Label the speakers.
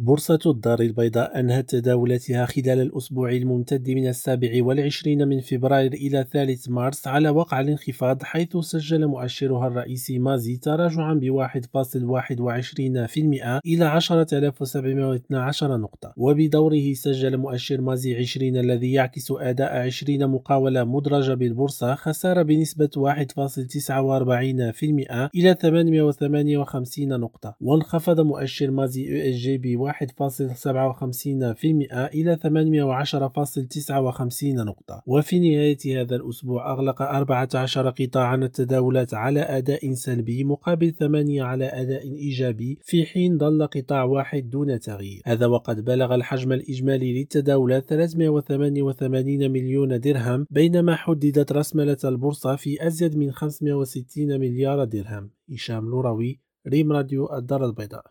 Speaker 1: بورصة الدار البيضاء أنهت تداولاتها خلال الأسبوع الممتد من السابع والعشرين من فبراير إلى ثالث مارس على وقع الانخفاض حيث سجل مؤشرها الرئيسي مازي تراجعا بواحد فاصل واحد وعشرين في المئة إلى عشرة آلاف وسبعمائة واثنى عشر نقطة. وبدوره سجل مؤشر مازي عشرين الذي يعكس أداء عشرين مقاولة مدرجة بالبورصة خسارة بنسبة واحد فاصل تسعة وأربعين في المئة إلى ثمانمائة وثمانية وخمسين نقطة. وانخفض مؤشر مازي ESG ب 1.57% إلى 810.59 نقطة. وفي نهاية هذا الأسبوع أغلق 14 قطاعا التداولات على أداء سلبي مقابل 8 على أداء إيجابي في حين ظل قطاع واحد دون تغيير. هذا وقد بلغ الحجم الإجمالي للتداولات 388 مليون درهم بينما حددت رسملة البورصة في أزيد من 560 مليار درهم. هشام لوروي ريم راديو الدار البيضاء.